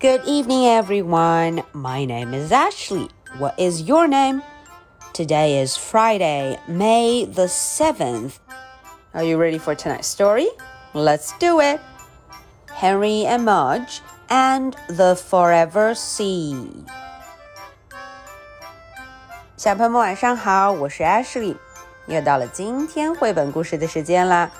Good evening, everyone. My name is Ashley. What is your name? Today is Friday, May the 7th. Are you ready for tonight's story? Let's do it. Henry and Mudge and the Forever Sea. 小朋友们晚上好，我是 Ashley，又到了今天绘本故事的时间啦。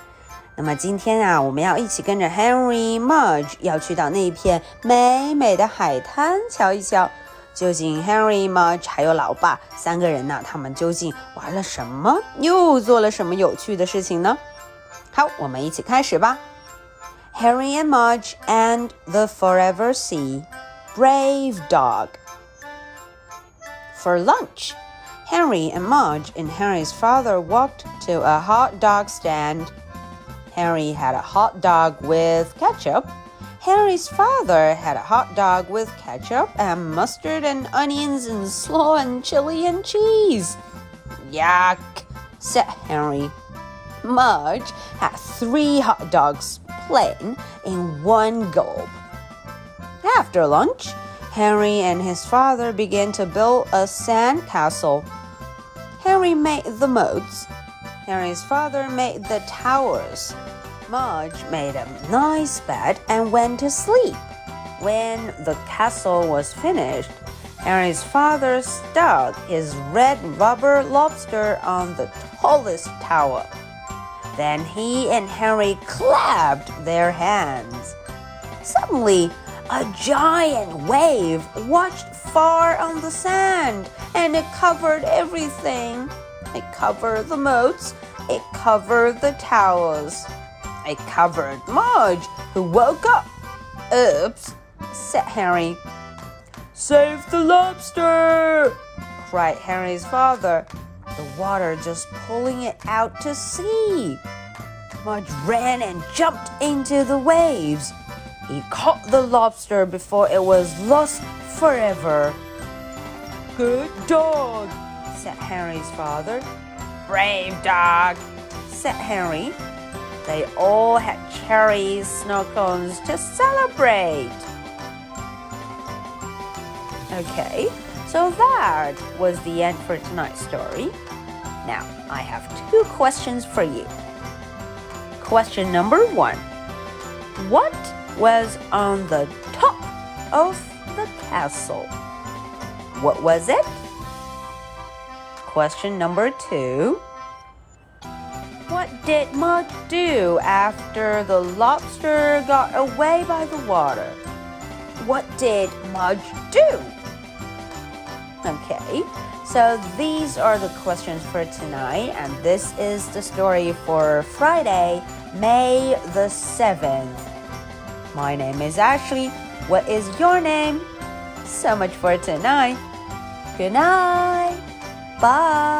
那么今天啊，我们要一起跟着 Henry Mudge 要去到那一片美美的海滩瞧一瞧。究竟 Henry Mudge 还有老爸三个人呢？他们究竟玩了什么？又做了什么有趣的事情呢？好，我们一起开始吧。Henry and Mudge and the Forever Sea. Brave dog. For lunch, Henry and Mudge and Henry's father walked to a hot dog stand. Henry had a hot dog with ketchup. Henry's father had a hot dog with ketchup and mustard and onions and slaw and chili and cheese. Yuck, said Henry. Mudge had three hot dogs plain in one gulp. After lunch, Henry and his father began to build a sand castle. Henry made the moats. Henry's father made the towers. Mudge made a nice bed and went to sleep. When the castle was finished, Henry's father stuck his red rubber lobster on the tallest tower. Then he and Harry clapped their hands. Suddenly, a giant wave washed far on the sand and it covered everything. It covered the moats, it covered the towers. It covered Mudge, who woke up. Oops, said Harry. Save the lobster! cried Harry's father, the water just pulling it out to sea. Mudge ran and jumped into the waves. He caught the lobster before it was lost forever. Good dog, said Henry's father. Brave dog, said Henry. They all had cherries, snow cones to celebrate. Okay, so that was the end for tonight's story. Now, I have two questions for you. Question number one What was on the top of the castle? What was it? Question number two What did Mudge do after the lobster got away by the water? What did Mudge do? Okay, so these are the questions for tonight, and this is the story for Friday, May the 7th. My name is Ashley. What is your name? So much for tonight. Good night. 拜。